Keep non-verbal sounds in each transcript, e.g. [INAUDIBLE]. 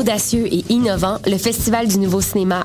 Audacieux et innovant, le Festival du Nouveau Cinéma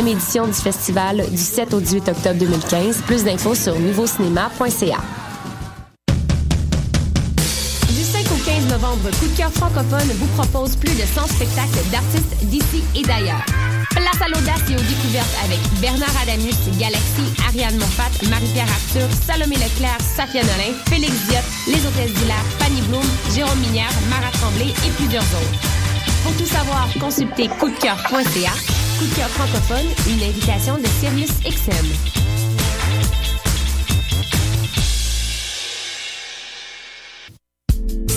édition du festival du 7 au 18 octobre 2015. Plus d'infos sur nouveaucinéma.ca. Du 5 au 15 novembre, Coup de cœur francophone vous propose plus de 100 spectacles d'artistes d'ici et d'ailleurs. Place à l'audace et aux découvertes avec Bernard Adamus, Galaxy, Ariane Monfat, Marie-Pierre Arthur, Salomé Leclerc, Safia Nolin, Félix Diop, Les Hôtesses d'Hilaire, Fanny Bloom, Jérôme Minière, Mara Tremblay et plusieurs autres. Pour tout savoir, consultez coupdecoeur.ca. Coup de cœur francophone, une invitation de Sirius XM.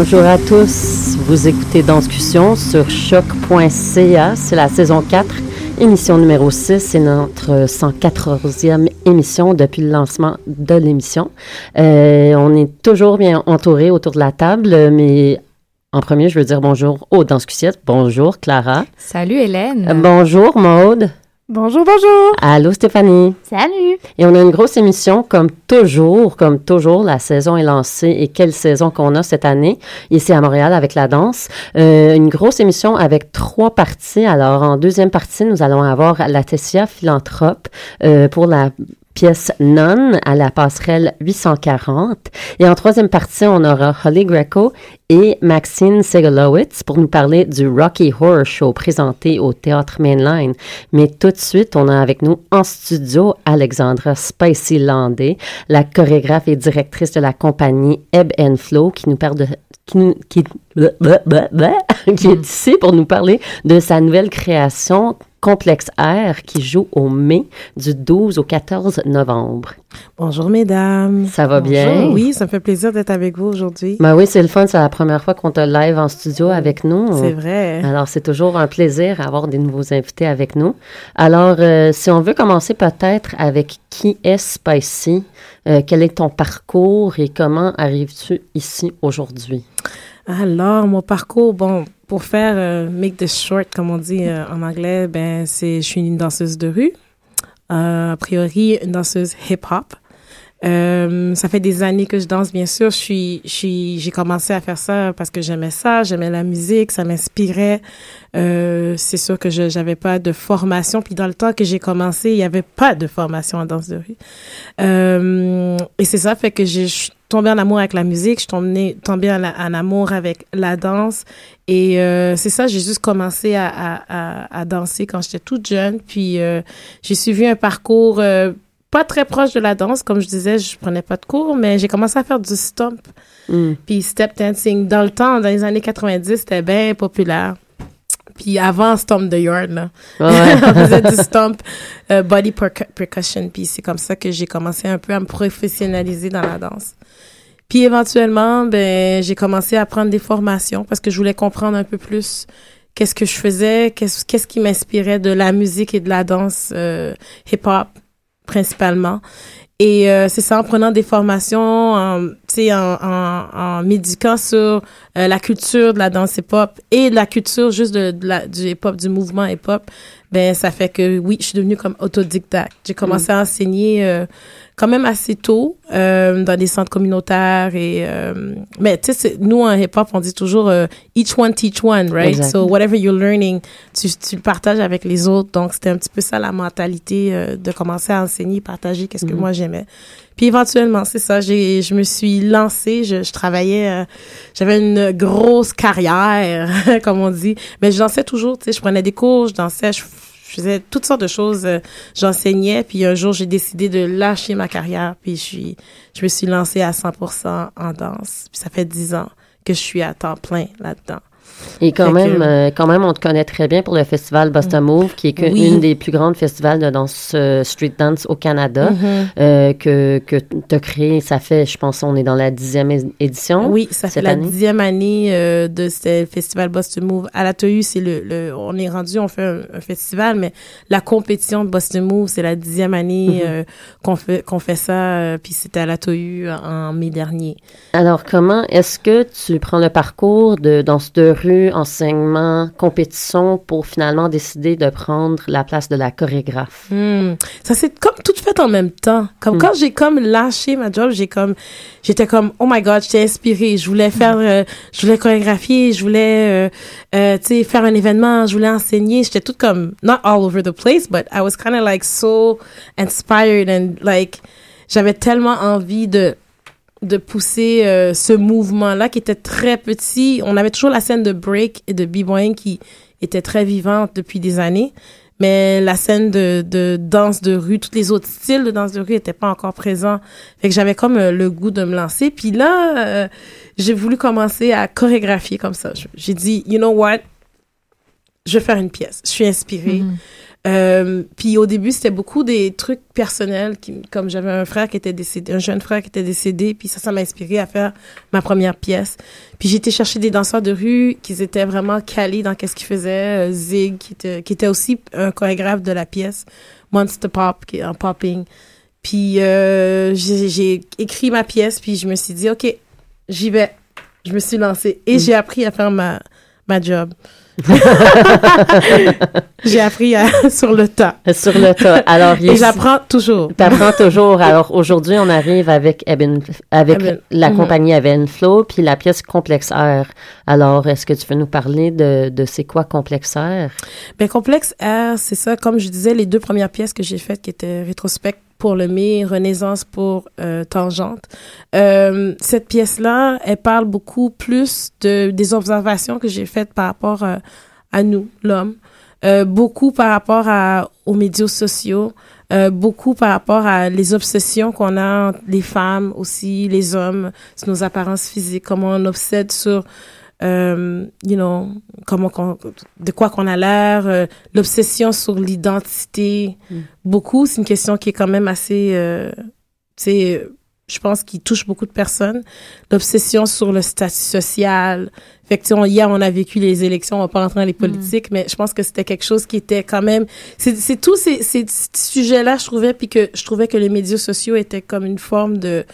Bonjour à tous, vous écoutez Danscussion sur choc.ca, c'est la saison 4, émission numéro 6, c'est notre 114e émission depuis le lancement de l'émission. Euh, on est toujours bien entouré autour de la table, mais en premier, je veux dire bonjour aux Danscussiettes. Bonjour Clara. Salut Hélène. Euh, bonjour Maude. Bonjour, bonjour. Allô Stéphanie. Salut. Et on a une grosse émission comme toujours, comme toujours, la saison est lancée et quelle saison qu'on a cette année ici à Montréal avec la danse. Euh, une grosse émission avec trois parties. Alors en deuxième partie, nous allons avoir Laetitia Philanthrope euh, pour la pièce Non à la passerelle 840. Et en troisième partie, on aura Holly Greco et Maxine Segalowitz pour nous parler du Rocky Horror Show présenté au Théâtre Mainline. Mais tout de suite, on a avec nous en studio Alexandra Spicy Landé, la chorégraphe et directrice de la compagnie Ebb and Flow qui nous parle de qui, qui, [LAUGHS] qui est ici pour nous parler de sa nouvelle création Complexe Air qui joue au mai du 12 au 14 novembre. Bonjour mesdames. Ça va bien? Oui, ça me fait plaisir d'être avec vous aujourd'hui. Ben oui, c'est le fun. C'est la première fois qu'on te live en studio avec nous. C'est vrai. Alors, c'est toujours un plaisir d'avoir des nouveaux invités avec nous. Alors, euh, si on veut commencer peut-être avec qui est Spicy, euh, quel est ton parcours et comment arrives-tu ici aujourd'hui? Alors, mon parcours, bon, pour faire euh, make this short, comme on dit euh, en anglais, ben c'est je suis une danseuse de rue, a priori une danseuse hip hop. Euh, ça fait des années que je danse, bien sûr. Je suis, je suis, j'ai commencé à faire ça parce que j'aimais ça, j'aimais la musique, ça m'inspirait. Euh, c'est sûr que je j'avais pas de formation. Puis dans le temps que j'ai commencé, il y avait pas de formation en danse de rue. Euh, et c'est ça fait que suis tombée en amour avec la musique, je suis tombée, tombée en, en amour avec la danse. Et euh, c'est ça, j'ai juste commencé à, à, à, à danser quand j'étais toute jeune. Puis euh, j'ai suivi un parcours euh, pas très proche de la danse, comme je disais, je prenais pas de cours, mais j'ai commencé à faire du stomp. Mm. Puis step dancing. Dans le temps, dans les années 90, c'était bien populaire. Puis avant Stomp the Yard, là. Ouais. [LAUGHS] on faisait du stomp, euh, body percu- percussion. Puis c'est comme ça que j'ai commencé un peu à me professionnaliser dans la danse. Puis éventuellement, ben, j'ai commencé à prendre des formations parce que je voulais comprendre un peu plus qu'est-ce que je faisais, qu'est-ce qu'est-ce qui m'inspirait de la musique et de la danse euh, hip-hop principalement. Et euh, c'est ça, en prenant des formations, en, tu sais, en, en, en médiquant sur euh, la culture de la danse hip-hop et de la culture juste de, de la, du hip-hop, du mouvement hip-hop, ben ça fait que oui, je suis devenue comme autodidacte. J'ai commencé à enseigner euh, quand même assez tôt euh, dans des centres communautaires et euh, mais tu sais nous en hip hop on dit toujours euh, each one teach one right? Exact. so whatever you're learning tu tu le partages avec les autres. Donc c'était un petit peu ça la mentalité euh, de commencer à enseigner partager qu'est-ce que moi j'aimais. Puis éventuellement c'est ça j'ai je me suis lancée je, je travaillais euh, j'avais une grosse carrière [LAUGHS] comme on dit. Mais je dansais toujours tu sais je prenais des cours je dansais je je faisais toutes sortes de choses. euh, J'enseignais, puis un jour, j'ai décidé de lâcher ma carrière, puis je suis, je me suis lancée à 100% en danse. Puis ça fait 10 ans que je suis à temps plein là-dedans. Et quand Fait même, que- euh, quand même, on te connaît très bien pour le festival Boston Move, qui est que- Oui. une des plus grandes festivals de danse euh, street dance au Canada, euh, que que tu as créé. Ça fait, je pense, on est dans la dixième édition. Oui, ça fait la année? dixième année de ce festival Boston Move. À la TEU, c'est le, le, on est rendu, on fait un, un festival, mais la compétition de Boston Move, c'est la dixième année Mhm. euh, qu'on fait, qu'on fait ça, puis c'était à la TEU en mai dernier. Alors, comment est-ce que tu prends le parcours de danse de rue, enseignement, compétition pour finalement décider de prendre la place de la chorégraphe? Hmm. Ça s'est comme tout fait en même temps. Comme Hmm. quand j'ai comme lâché ma job, j'ai comme j'étais comme oh my god, j'étais inspirée. Je voulais faire, euh, je voulais chorégraphier, je voulais, euh, euh, tu sais, faire un événement, je voulais enseigner. J'étais toute comme not all over the place, but I was kind of like so inspired and like j'avais tellement envie de de pousser euh, ce mouvement-là qui était très petit. On avait toujours la scène de break et de b-boying qui était très vivante depuis des années, mais la scène de, de danse de rue, tous les autres styles de danse de rue n'étaient pas encore présents. Fait que j'avais comme euh, le goût de me lancer. Puis là, euh, j'ai voulu commencer à chorégraphier comme ça. J'ai dit, you know what? Je vais faire une pièce. Je suis inspirée. Euh, puis au début, c'était beaucoup des trucs personnels, qui, comme j'avais un frère qui était décédé, un jeune frère qui était décédé, puis ça, ça m'a inspiré à faire ma première pièce. Puis été chercher des danseurs de rue qui étaient vraiment calés dans qu'est-ce qu'ils faisaient. Euh, Zig, qui était, qui était aussi un chorégraphe de la pièce, Monster Pop, qui est en popping. Puis euh, j'ai écrit ma pièce, puis je me suis dit, OK, j'y vais. Je me suis lancée et j'ai appris à faire ma, ma job. [LAUGHS] j'ai appris à- [LAUGHS] sur le tas. Sur le tas. Alors, il Et j'apprends toujours. T'apprends [LAUGHS] toujours. Alors aujourd'hui, on arrive avec Eben, avec Eben. la Mhm. compagnie Eben Flow, puis la pièce Complexaire. Alors, est-ce que tu peux nous parler de, de c'est quoi Complexaire? Ben, Complexe R, c'est ça, comme je disais, les deux premières pièces que j'ai faites qui étaient rétrospect pour le mai, Renaissance pour euh, Tangente. Euh, cette pièce-là, elle parle beaucoup plus de des observations que j'ai faites par rapport euh, à nous, l'homme. Euh, beaucoup par rapport à, aux médias sociaux, euh, beaucoup par rapport à les obsessions qu'on a, les femmes aussi, les hommes, sur nos apparences physiques, comment on obsède sur euh, you know, comment qu'on, de quoi qu'on a l'air, euh, l'obsession sur l'identité. Beaucoup, c'est une question qui est quand même assez, euh, tu sais, euh, je pense qu'il touche beaucoup de personnes. L'obsession sur le statut social. Fait que, on- hier, on a vécu les élections, on va pas rentrer dans les politiques, mais je pense que c'était quelque chose qui était quand même, c'est, c'est tous ces, ces sujets-là, je trouvais, puis que je trouvais que les médias sociaux étaient comme une forme de,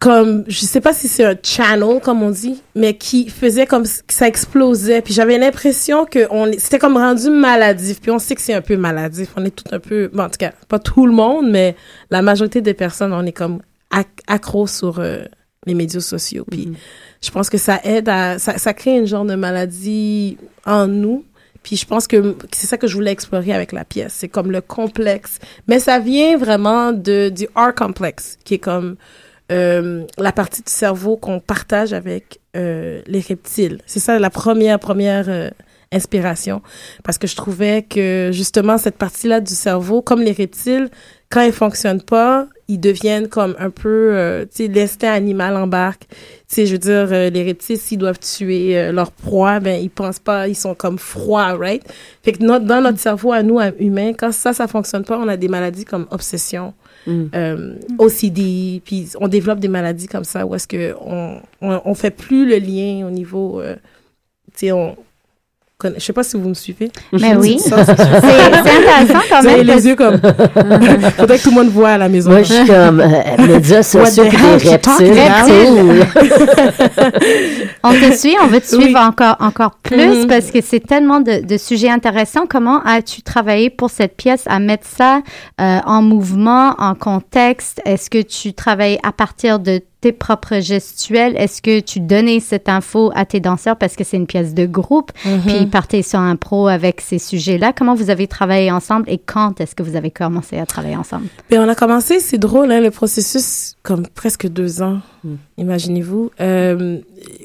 comme je sais pas si c'est un channel comme on dit mais qui faisait comme ça explosait. Puis j'avais l'impression que on c'était comme rendu maladif. Puis on sait que c'est un peu maladif. On est tout un peu bon, en tout cas pas tout le monde mais la majorité des personnes on est comme ac- accro sur euh, les médias sociaux. Puis je pense que ça aide à ça, ça crée une genre de maladie en nous. Puis je pense que c'est ça que je voulais explorer avec la pièce. C'est comme le complexe. Mais ça vient vraiment de du art complexe qui est comme euh, la partie du cerveau qu'on partage avec euh, les reptiles. C'est ça la première première euh, inspiration parce que je trouvais que justement cette partie-là du cerveau comme les reptiles quand ils fonctionnent pas, ils deviennent comme un peu euh, tu sais l'instinct animal embarque. Tu sais je veux dire euh, les reptiles s'ils doivent tuer euh, leur proie, ben ils pensent pas, ils sont comme froids, right? Fait que notre, dans notre cerveau à nous humains, quand ça ça fonctionne pas, on a des maladies comme obsession euh, OCD, puis on développe des maladies comme ça où est-ce que on, on, fait plus le lien au niveau, euh, tu sais, on, Je sais pas si vous me suivez. Mais oui. C'est- intéressant quand Vous avez même. les yeux comme. [LAUGHS] Faudrait que tout le monde voit à la maison. Moi, je suis comme euh, médias sociaux des reptiles. [LAUGHS] On te suit, on veut te Oui. suivre encore, encore plus Mhm. parce que c'est tellement de, de sujets intéressants. Comment as-tu travaillé pour cette pièce à mettre ça euh, en mouvement, en contexte? Est-ce que tu travaillais à partir de tes propres gestuels? Est-ce que tu donnais cette info à tes danseurs parce que c'est une pièce de groupe? Puis ils partaient sur un pro avec ces sujets-là. Comment vous avez travaillé ensemble et quand est-ce que vous avez commencé à travailler ensemble? Ben, on a commencé, c'est drôle, hein, le processus, comme presque deux ans, imaginez-vous. Euh,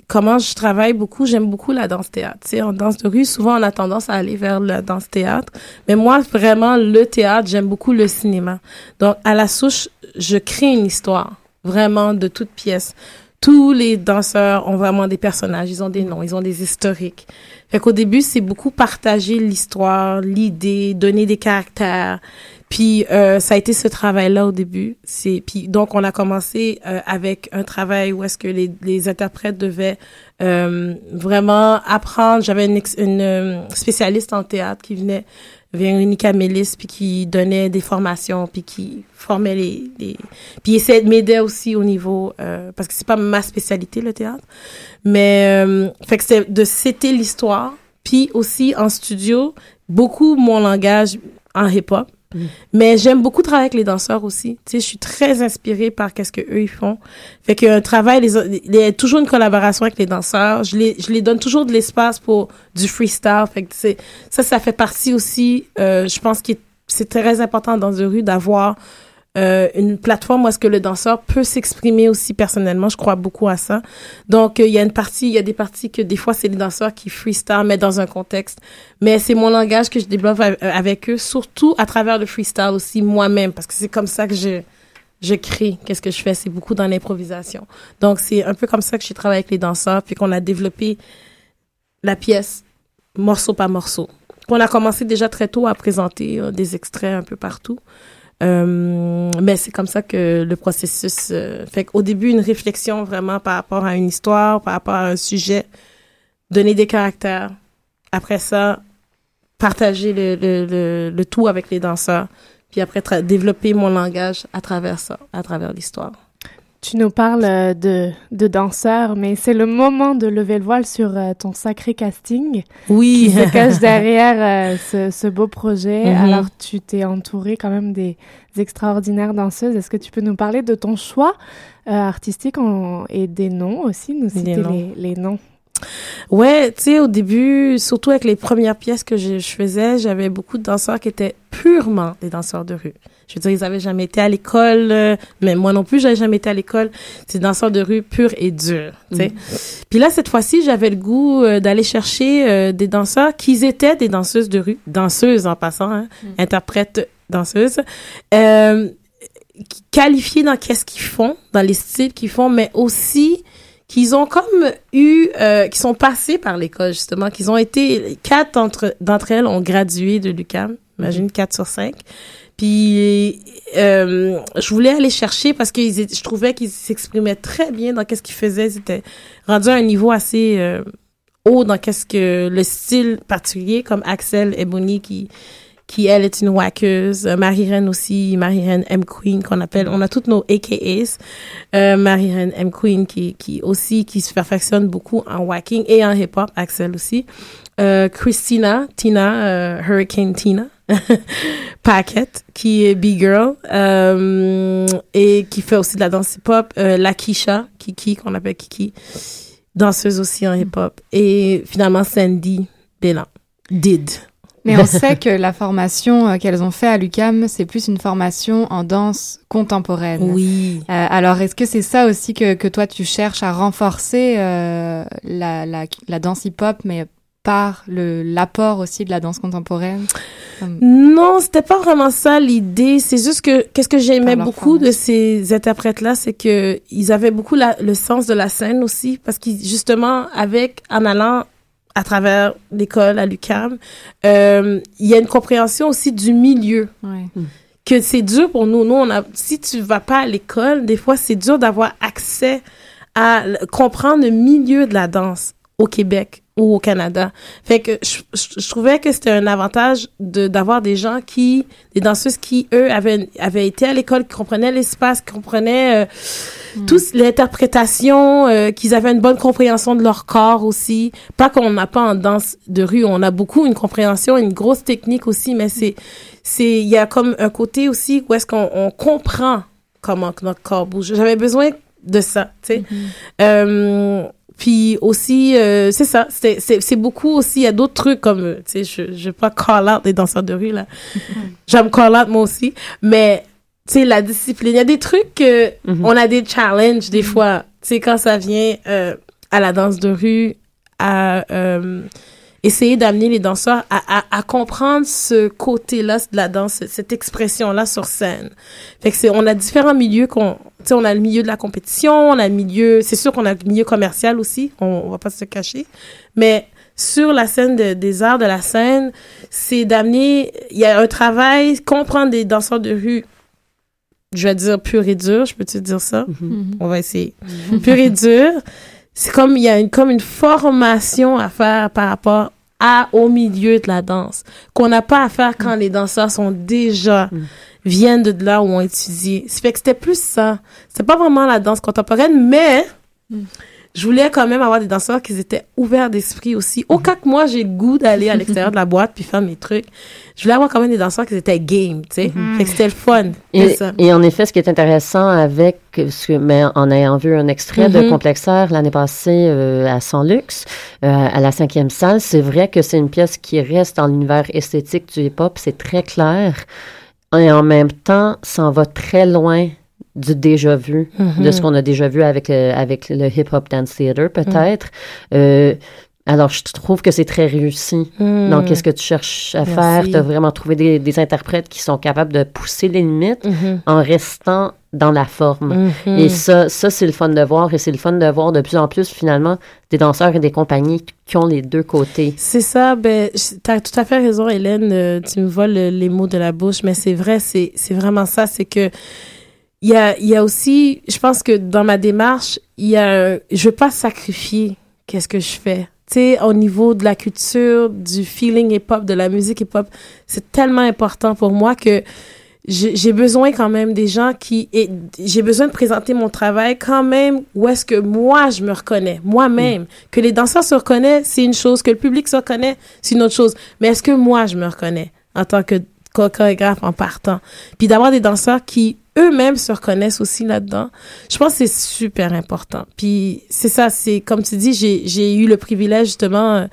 comment je travaille beaucoup, j'aime beaucoup la danse-théâtre. Tu sais, en danse de rue, souvent, on a tendance à aller vers la danse-théâtre. Mais moi, vraiment, le théâtre, j'aime beaucoup le cinéma. Donc, à la souche, je crée une histoire, vraiment, de toute pièce. Tous les danseurs ont vraiment des personnages, ils ont des noms, ils ont des historiques. Fait qu'au début, c'est beaucoup partager l'histoire, l'idée, donner des caractères. Puis euh, ça a été ce travail-là au début. C'est puis donc on a commencé euh, avec un travail où est-ce que les, les interprètes devaient euh, vraiment apprendre. J'avais une, une euh, spécialiste en théâtre qui venait, Véronica Mélis, puis qui donnait des formations, puis qui formait les, les puis essayait de m'aider aussi au niveau euh, parce que c'est pas ma spécialité le théâtre, mais euh, fait que c'est de citer l'histoire, puis aussi en studio beaucoup mon langage en hip-hop. Mais j'aime beaucoup travailler avec les danseurs aussi. Tu sais, je suis très inspirée par qu'est-ce que eux ils font. Fait a un travail, les, a toujours une collaboration avec les danseurs. Je les, je les donne toujours de l'espace pour du freestyle. Fait que c'est, ça, ça fait partie aussi, euh, je pense que c'est très important dans une rue d'avoir euh, une plateforme où est-ce que le danseur peut s'exprimer aussi personnellement. Je crois beaucoup à ça. Donc, euh, il y a une partie, il y a des parties que des fois, c'est les danseurs qui freestyle, mais dans un contexte. Mais c'est mon langage que je développe a- avec eux, surtout à travers le freestyle aussi moi-même, parce que c'est comme ça que je, je crée. Qu'est-ce que je fais? C'est beaucoup dans l'improvisation. Donc, c'est un peu comme ça que j'ai travaillé avec les danseurs, puis qu'on a développé la pièce morceau par morceau. On a commencé déjà très tôt à présenter euh, des extraits un peu partout. Euh, mais c'est comme ça que le processus euh, fait qu'au début une réflexion vraiment par rapport à une histoire, par rapport à un sujet, donner des caractères. Après ça, partager le, le, le, le tout avec les danseurs. Puis après, développer mon langage à travers ça, à travers l'histoire. Tu nous parles euh, de, de danseurs, mais c'est le moment de lever le voile sur euh, ton sacré casting Oui. qui se [LAUGHS] cache derrière euh, ce, ce beau projet. Mhm. Alors, tu t'es entouré quand même des extraordinaires danseuses. Est-ce que tu peux nous parler de ton choix euh, artistique en- et des noms aussi, nous citer les, les noms Ouais, tu sais, au début, surtout avec les premières pièces que je, je faisais, j'avais beaucoup de danseurs qui étaient purement des danseurs de rue. Je veux dire, ils avaient jamais été à l'école, euh, mais moi non plus, j'avais jamais été à l'école. C'est des danseurs de rue purs et durs, tu sais. Puis là, cette fois-ci, j'avais le goût euh, d'aller chercher euh, des danseurs qui étaient des danseuses de rue, danseuses en passant, hein, interprètes, danseuses, qualifiées dans qu'est-ce qu'ils font, dans les styles qu'ils font, mais aussi qu'ils ont comme eu, euh, qui sont passés par l'école justement, qu'ils ont été quatre d'entre d'entre elles ont gradué de l'UCAM, imagine quatre sur cinq. Puis euh, je voulais aller chercher parce que ils je trouvais qu'ils s'exprimaient très bien dans qu'est-ce qu'ils faisaient. Ils étaient rendus à un niveau assez euh, haut dans qu'est-ce que le style particulier, comme Axel Ebony qui qui elle est une wackeuse, euh, Marie-Reine aussi, Marie-Reine M. Queen qu'on appelle, on a toutes nos AKAs, euh, Marie-Reine M. Queen qui qui aussi qui se perfectionne beaucoup en wacking et en hip hop, Axel aussi, euh, Christina, Tina, euh, Hurricane Tina, [LAUGHS] Paquette qui est big girl euh, et qui fait aussi de la danse hip hop, euh, Lakisha, Kiki qu'on appelle Kiki, danseuse aussi en hip hop et finalement Sandy Bélan, Did. Mais on [LAUGHS] sait que la formation euh, qu'elles ont fait à l'UCAM, c'est plus une formation en danse contemporaine. Oui. Euh, alors, est-ce que c'est ça aussi que, que toi, tu cherches à renforcer euh, la, la, la danse hip-hop, mais par le l'apport aussi de la danse contemporaine Comme- Non, c'était pas vraiment ça l'idée. C'est juste que qu'est-ce que j'aimais beaucoup de ces interprètes-là, c'est que ils avaient beaucoup la- le sens de la scène aussi, parce qu'ils justement avec en allant à travers l'école à l'UCAM, euh, il y a une compréhension aussi du milieu Ouais. que c'est dur pour nous. Nous, on a, si tu vas pas à l'école, des fois, c'est dur d'avoir accès à comprendre le milieu de la danse au Québec ou au Canada. Fait que je, je- je trouvais que c'était un avantage de d'avoir des gens qui, des danseuses qui, eux, avaient, avaient été à l'école, qui comprenaient l'espace, qui comprenaient euh, tous l'interprétation, euh, qu'ils avaient une bonne compréhension de leur corps aussi. Pas qu'on n'a pas en danse de rue, on a beaucoup une compréhension, une grosse technique aussi, mais c'est, c'est, il y a comme un côté aussi où est-ce qu'on on comprend comment que notre corps bouge. J'avais besoin de ça, tu sais. Euh, puis aussi, euh, c'est ça, c'est, c'est, c'est beaucoup aussi, il y a d'autres trucs comme, euh, tu sais, je, je vais pas call out des danseurs de rue, là. [LAUGHS] J'aime call out moi aussi, mais, tu sais, la discipline, il y a des trucs que, Mhm. on a des challenges des fois, tu sais, quand ça vient euh, à la danse de rue, à euh, essayer d'amener les danseurs à, à, à comprendre ce côté-là de la danse, cette expression-là sur scène. Fait que c'est, on a différents milieux qu'on, tu sais, on a le milieu de la compétition, on a le milieu, c'est sûr qu'on a le milieu commercial aussi, on, on va pas se cacher, mais sur la scène de- des arts de la scène, c'est d'amener, il y a un travail, comprendre des danseurs de rue, je vais dire pur et dur, je peux te dire ça? On va essayer. Pur et dur, c'est comme, il y a une, comme une formation à faire par rapport à, au milieu de la danse, qu'on n'a pas à faire quand les danseurs sont déjà, viennent de là où ont étudié. Ça fait que c'était plus ça. C'était pas vraiment la danse contemporaine, mais je voulais quand même avoir des danseurs qui étaient ouverts d'esprit aussi. Au cas que moi, j'ai le goût d'aller à l'extérieur de la boîte puis faire mes trucs, je voulais avoir quand même des danseurs qui étaient game, tu sais. Fait que c'était le fun. Et, ça. et en effet, ce qui est intéressant avec, ce que- mais en ayant vu un extrait de Mhm. Complexaire l'année passée euh, à San Lux, euh, à la cinquième salle, c'est vrai que c'est une pièce qui reste dans l'univers esthétique du hip-hop, c'est très clair, et en même temps, s'en va très loin du déjà vu, de ce qu'on a déjà vu avec, le- avec le hip-hop dance theater, peut-être. Euh, alors, je trouve que c'est très réussi. Hmm. Donc, qu'est-ce que tu cherches à Merci. faire? Tu as vraiment trouvé des, des interprètes qui sont capables de pousser les limites Mhm. en restant dans la forme. Mhm. Et ça, ça c'est le fun de voir. Et c'est le fun de voir de plus en plus, finalement, des danseurs et des compagnies qui ont les deux côtés. C'est ça, ben, je- t'as tout à fait raison, Hélène. euh, tu me voles les mots de la bouche, mais c'est vrai, c'est, c'est vraiment ça. C'est que, il y a, y a aussi, je pense que dans ma démarche, il y a, un- je veux pas sacrifier qu'est-ce que je fais. Tu sais, au niveau de la culture, du feeling hip-hop, de la musique hip-hop, c'est tellement important pour moi que j'ai besoin quand même des gens qui et j'ai besoin de présenter mon travail quand même où est-ce que moi je me reconnais moi-même. Que les danseurs se reconnaissent c'est une chose. Que le public se reconnaît c'est une autre chose. Mais est-ce que moi je me reconnais en tant que cho- chorégraphe en partant? Puis d'avoir des danseurs qui eux-mêmes se reconnaissent aussi là-dedans je pense que c'est super important puis c'est ça c'est comme tu dis j'ai j'ai eu le privilège justement euh,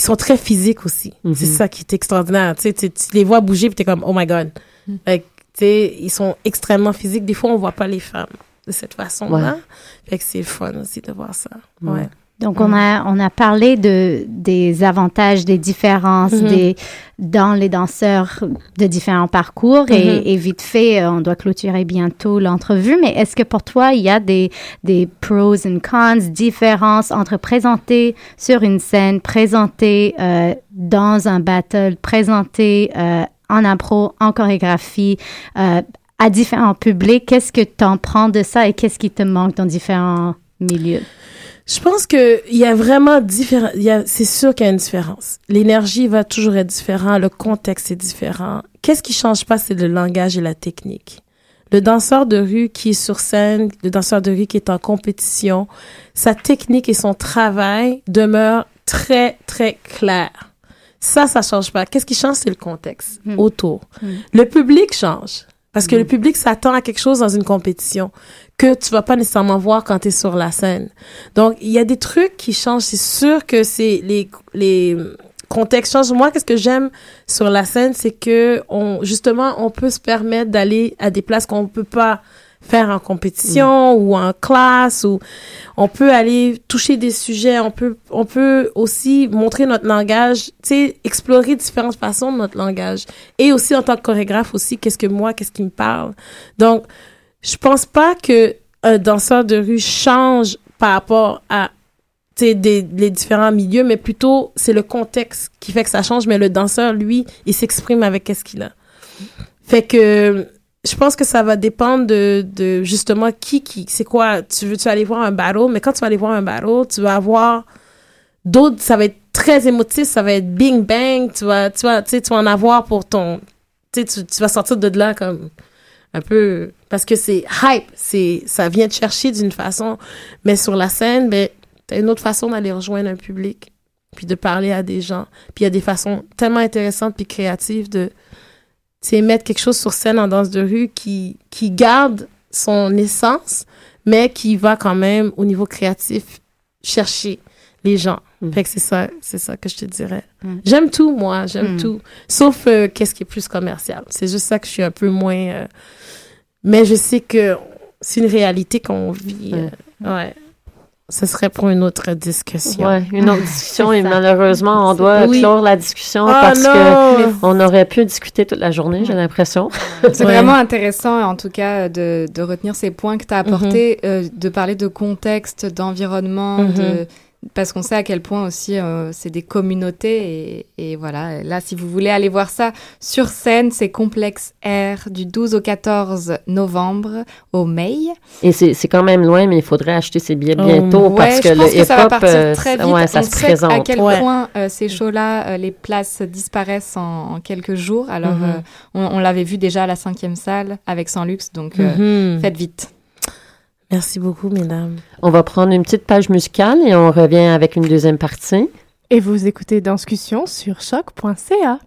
ils sont très physiques aussi. Mhm. C'est ça qui est extraordinaire. Tu sais, tu, tu les vois bouger puis t'es comme, oh my god. Fait que, tu sais, ils sont extrêmement physiques. Des fois, on voit pas les femmes de cette façon-là. Fait que c'est fun aussi de voir ça. Ouais. Donc, on a, on a parlé de, des avantages, des différences Mhm. des, dans les danseurs de différents parcours. Et, et vite fait, euh, on doit clôturer bientôt l'entrevue. Mais est-ce que pour toi, il y a des, des pros and cons, différences entre présenter sur une scène, présenter euh, dans un battle, présenter euh, en impro, en chorégraphie, euh, à différents publics? Qu'est-ce que tu en prends de ça et qu'est-ce qui te manque dans différents milieux? Je pense que il y a vraiment différent. Il y a, c'est sûr qu'il y a une différence. L'énergie va toujours être différente. Le contexte est différent. Qu'est-ce qui change pas, c'est le langage et la technique. Le danseur de rue qui est sur scène, le danseur de rue qui est en compétition, sa technique et son travail demeurent très, très clairs. Ça, ça change pas. Qu'est-ce qui change, c'est le contexte Mm. autour. Mm. Le public change. Parce que le public s'attend à quelque chose dans une compétition que tu vas pas nécessairement voir quand tu es sur la scène. Donc, il y a des trucs qui changent. C'est sûr que c'est les, les contextes changent. Moi, qu'est-ce que j'aime sur la scène, c'est que on, justement, on peut se permettre d'aller à des places qu'on peut pas faire en compétition ou en classe ou on peut aller toucher des sujets, on peut on peut aussi montrer notre langage, tu sais, explorer différentes façons de notre langage et aussi en tant que chorégraphe aussi qu'est-ce que moi, qu'est-ce qui me parle. Donc je pense pas que un danseur de rue change par rapport à tu sais, des les différents milieux, mais plutôt c'est le contexte qui fait que ça change. Mais le danseur, lui, il s'exprime avec qu'est-ce qu'il a. Fait que je pense que ça va dépendre de, de justement qui, qui, c'est quoi. Tu veux, tu aller voir un battle, mais quand tu vas aller voir un battle, tu vas avoir d'autres, ça va être très émotif, ça va être bing bang, tu vas, tu vas, tu vas en avoir pour ton, tu sais, tu vas sortir de là comme un peu, parce que c'est hype, c'est, ça vient te chercher d'une façon, mais sur la scène, ben, t'as une autre façon d'aller rejoindre un public, puis de parler à des gens, puis il y a des façons tellement intéressantes puis créatives de, sais, mettre quelque chose sur scène en danse de rue qui, qui garde son essence, mais qui va quand même, au niveau créatif, chercher les gens. Mm. Fait que c'est ça, c'est ça que je te dirais. Mm. J'aime tout, moi, j'aime Mm. tout. Sauf euh, qu'est-ce qui est plus commercial. C'est juste ça que je suis un peu moins... euh, Mais je sais que c'est une réalité qu'on vit. euh, ouais. Ce serait pour une autre discussion. Ouais, une autre discussion et [LAUGHS] malheureusement, on doit Oui. clore la discussion Ah parce que non! on aurait pu discuter toute la journée, j'ai l'impression. C'est Ouais. vraiment intéressant, en tout cas, de, de retenir ces points que tu as apportés, euh, de parler de contexte, d'environnement, Mhm. de... parce qu'on sait à quel point aussi euh, c'est des communautés. Et, et voilà, là, si vous voulez aller voir ça sur scène, c'est Complexe R du 12 au 14 novembre au May. Et c'est c'est quand même loin, mais il faudrait acheter ses billets Oh, bientôt ouais, parce que je pense le que ça va hip-hop, partir euh, très vite. ouais, ça On se sait présente. à quel Ouais. point euh, ces shows-là, euh, les places disparaissent en, en quelques jours. Alors, Mhm. euh, on, on l'avait vu déjà à la cinquième salle avec Sans Luxe, donc euh, Mhm. faites vite. Merci beaucoup, mesdames. On va prendre une petite page musicale et on revient avec une deuxième partie. Et vous écoutez Danscussion sur choc.ca.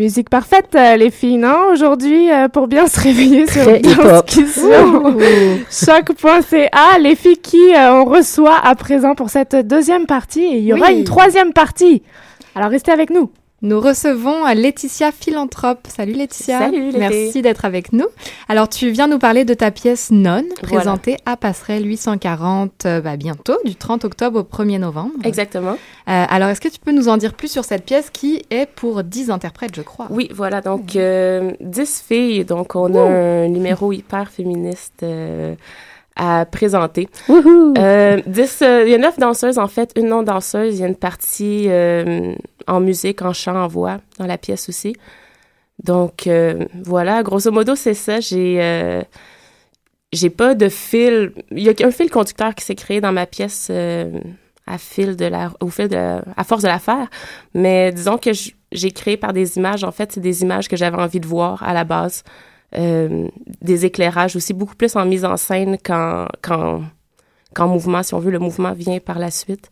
Musique parfaite, euh, les filles, non? Aujourd'hui, euh, pour bien se réveiller sur. Danscussion. Choc.ca, les filles qui euh, on reçoit à présent pour cette deuxième partie. Et il y aura Oui. une troisième partie. Alors, restez avec nous. Nous recevons euh, Laetitia Philanthrope. Salut Laetitia. Salut, Merci d'être avec nous. Alors tu viens nous parler de ta pièce Non, Voilà. présentée à Passerelle 840 euh, bah, bientôt, du 30 octobre au 1er novembre. Exactement. Euh, alors est-ce que tu peux nous en dire plus sur cette pièce qui est pour 10 interprètes, je crois? Oui, voilà. Donc, euh, 10 filles. Donc, on a un numéro hyper féministe euh, à présenter. Wouhou! Euh, 10, euh, il y a 9 danseuses, en fait. Une non-danseuse. Il y a une partie euh, en musique, en chant, en voix, dans la pièce aussi. Donc, euh, voilà. Grosso modo, c'est ça. J'ai... euh, j'ai pas de fil. Il y a un fil conducteur qui s'est créé dans ma pièce euh, à fil de la, force de la faire. Mais disons que j'ai créé par des images. En fait, c'est des images que j'avais envie de voir à la base. Des éclairages aussi, beaucoup plus en mise en scène qu'en mouvement, si on veut. Le mouvement vient par la suite.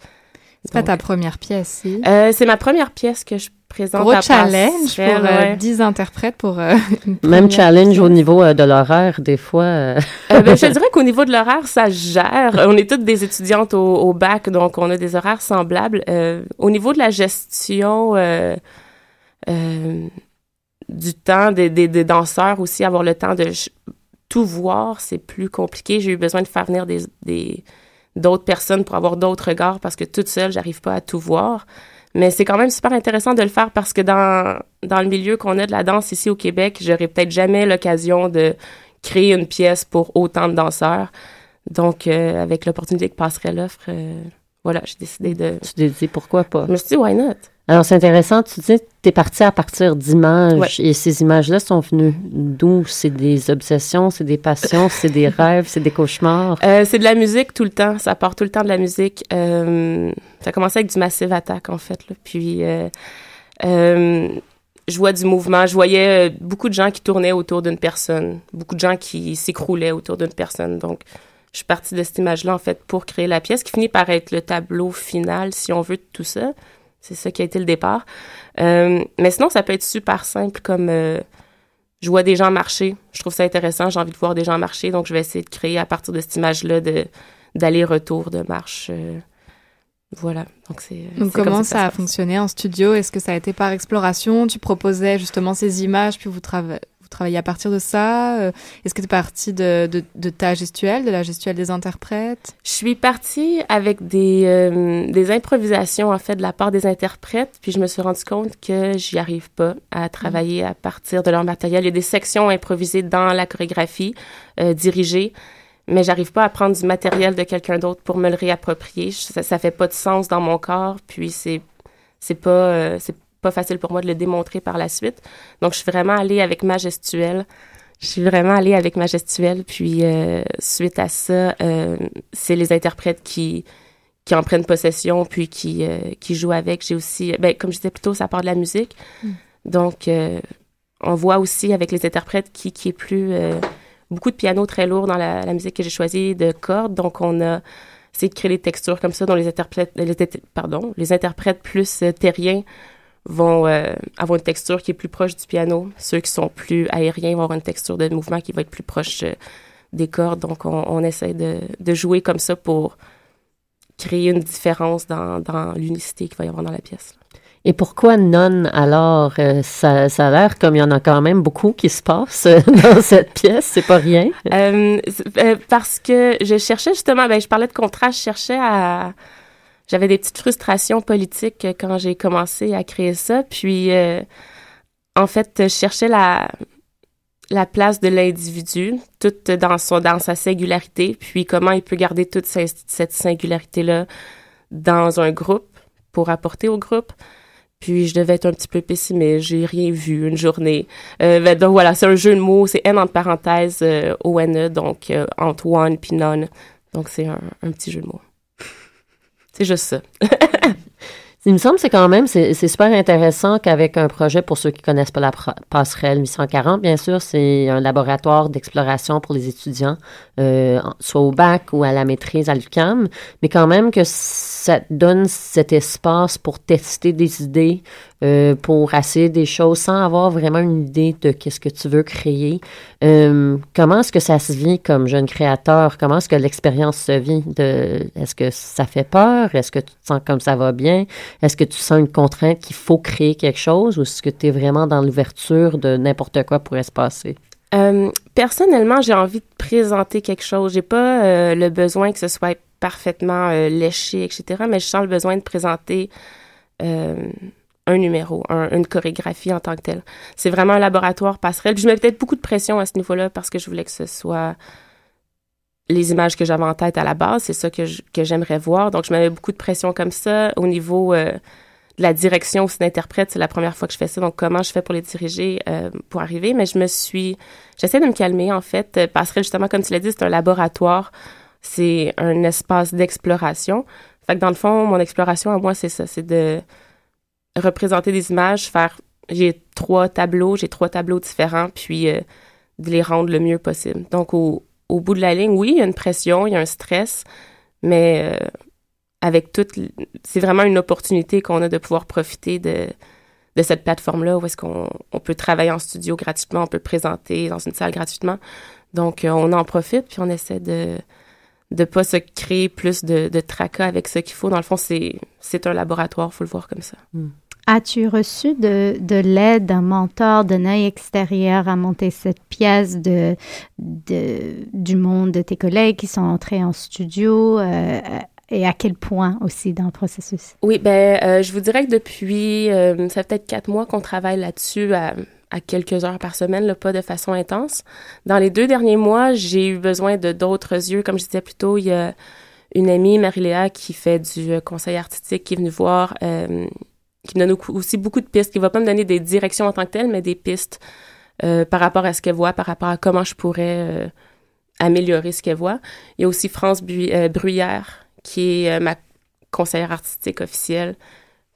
C'est pas ta première pièce, si? Euh, c'est ma première pièce que je présente Gros à challenge pour Passerelle, euh, ouais. 10 interprètes pour euh, [LAUGHS] une Même challenge pièce. au niveau euh, de l'horaire, des fois. euh, Euh, ben, je te [LAUGHS] dirais qu'au niveau de l'horaire, ça se gère. On est toutes des étudiantes au, au bac, donc on a des horaires semblables. Euh, au niveau de la gestion euh, euh, du temps des, des, des danseurs aussi, avoir le temps de tout voir, c'est plus compliqué. J'ai eu besoin de faire venir des des- d'autres personnes pour avoir d'autres regards parce que toute seule, j'arrive pas à tout voir. Mais c'est quand même super intéressant de le faire parce que dans, dans le milieu qu'on a de la danse ici au Québec, j'aurais peut-être jamais l'occasion de créer une pièce pour autant de danseurs. Donc, euh, avec l'opportunité que passerait l'offre, euh, voilà, j'ai décidé de... tu te dis pourquoi pas? Je me suis dit, why not? Alors, c'est intéressant. Tu dis, tu es parti à partir d'images Ouais. et ces images-là sont venues d'où? C'est des obsessions, c'est des passions, c'est des [LAUGHS] rêves, c'est des cauchemars? Euh, c'est de la musique tout le temps. Ça part tout le temps de la musique. Euh, ça a commencé avec du Massive Attack, en fait. Là. Puis, euh, je vois du mouvement. Je voyais beaucoup de gens qui tournaient autour d'une personne. Beaucoup de gens qui s'écroulaient autour d'une personne. Donc, je suis partie de cette image-là, en fait, pour créer la pièce, qui finit par être le tableau final, si on veut, de tout ça. C'est ça qui a été le départ. Euh, mais sinon, ça peut être super simple, comme... euh, je vois des gens marcher. Je trouve ça intéressant. J'ai envie de voir des gens marcher. Donc, je vais essayer de créer à partir de cette image-là d'aller-retour, de marche. euh, voilà. Donc, c'est. Donc c'est comme comment ça a fonctionné en studio? Est-ce que ça a été par exploration? Tu proposais justement ces images, puis vous, trava- vous travaillez à partir de ça Euh, Est-ce que tu es partie de, ta gestuelle, de la gestuelle des interprètes? Je suis partie avec des, euh, des improvisations, en fait, de la part des interprètes. Puis, je me suis rendu compte que j'y arrive pas à travailler à partir de leur matériel. Il y a des sections improvisées dans la chorégraphie, euh, dirigées. mais j'arrive pas à prendre du matériel de quelqu'un d'autre pour me le réapproprier. Ça, ça fait pas de sens dans mon corps, puis c'est pas euh, pas facile pour moi de le démontrer par la suite. Donc je suis vraiment allée avec ma gestuelle. Je suis vraiment allée avec ma gestuelle, puis euh, suite à ça, euh, c'est les interprètes qui qui en prennent possession, puis qui euh, qui jouent avec. J'ai aussi, ben comme je disais plus tôt, ça part de la musique. Donc euh, on voit aussi avec les interprètes qui qui est plus beaucoup de piano très lourd dans la, la musique que j'ai choisie, de cordes. Donc, on a essayé de créer des textures comme ça dont les interprètes, les, té- pardon, les interprètes plus terriens vont euh, avoir une texture qui est plus proche du piano. Ceux qui sont plus aériens vont avoir une texture de mouvement qui va être plus proche euh, des cordes. Donc, on, on essaie de, de jouer comme ça pour créer une différence dans, dans l'unicité qu'il va y avoir dans la pièce. Et pourquoi non alors? Euh, ça, ça a l'air comme il y en a quand même beaucoup qui se passent euh, [LAUGHS] dans cette pièce, c'est pas rien. Parce que je cherchais justement, ben, je parlais de contraste, je cherchais à... J'avais des petites frustrations politiques euh, quand j'ai commencé à créer ça. Puis, euh, en fait, je cherchais la, la place de l'individu, toute dans, son, dans sa singularité, puis comment il peut garder toute cette singularité-là dans un groupe pour apporter au groupe. Puis je devais être un petit peu pessimiste, j'ai rien vu une journée. Euh, ben, donc voilà, c'est un jeu de mots, c'est N entre parenthèses euh, O-N-E, donc euh, Antoine puis non. Donc c'est un petit jeu de mots. C'est juste ça. [LAUGHS] Il me semble que c'est quand même, c'est super intéressant qu'avec un projet, pour ceux qui connaissent pas la passerelle 840, bien sûr, c'est un laboratoire d'exploration pour les étudiants, euh, soit au bac ou à la maîtrise à l'UQAM, mais quand même que ça donne cet espace pour tester des idées, euh, pour essayer des choses sans avoir vraiment une idée de qu'est-ce que tu veux créer. Euh, comment est-ce que ça se vit comme jeune créateur? Comment est-ce que l'expérience se vit? Est-ce que ça fait peur? Est-ce que tu te sens comme ça va bien? Est-ce que tu sens une contrainte qu'il faut créer quelque chose ou est-ce que tu es vraiment dans l'ouverture de n'importe quoi pourrait se passer? Euh, personnellement, j'ai envie de présenter quelque chose. J'ai pas le besoin que ce soit parfaitement léché, etc. Mais je sens le besoin de présenter un numéro, un- une chorégraphie en tant que telle. C'est vraiment un laboratoire passerelle. Puis je mets peut-être beaucoup de pression à ce niveau-là parce que je voulais que ce soit les images que j'avais en tête à la base. C'est ça que que j'aimerais voir. Donc, je mets beaucoup de pression comme ça. Au niveau euh, de la direction aussi d'interprète, c'est la première fois que je fais ça. Donc, comment je fais pour les diriger euh, pour arriver? Mais je me suis... J'essaie de me calmer, en fait. Passerelle, justement, comme tu l'as dit, c'est un laboratoire. C'est un espace d'exploration. Fait que dans le fond, mon exploration à moi, c'est ça. C'est de représenter des images, faire... J'ai trois tableaux, j'ai trois tableaux différents, puis euh, de les rendre le mieux possible. Donc, au, au bout de la ligne, oui, il y a une pression, il y a un stress, mais euh, avec toute, c'est vraiment une opportunité qu'on a de pouvoir profiter de, de cette plateforme-là où est-ce qu'on on peut travailler en studio gratuitement, on peut présenter dans une salle gratuitement. Donc, euh, on en profite, puis on essaie de de pas se créer plus de, tracas avec ce qu'il faut. Dans le fond, c'est un laboratoire, faut le voir comme ça. Mm. As-tu reçu de, de l'aide d'un mentor, d'un œil extérieur à monter cette pièce de, du monde de tes collègues qui sont entrés en studio euh, et à quel point aussi dans le processus? Oui, ben, euh, je vous dirais que depuis, euh, ça fait peut-être quatre mois qu'on travaille là-dessus à, quelques heures par semaine, pas de façon intense. Dans les deux derniers mois, j'ai eu besoin de d'autres yeux. Comme je disais plus tôt, il y a une amie, Marie-Léa, qui fait du conseil artistique, qui est venue voir qui me donne aussi beaucoup de pistes, qui va pas me donner des directions en tant que telles, mais des pistes euh, par rapport à ce qu'elle voit, par rapport à comment je pourrais euh, améliorer ce qu'elle voit. Il y a aussi France euh, Bruyère, qui est ma conseillère artistique officielle,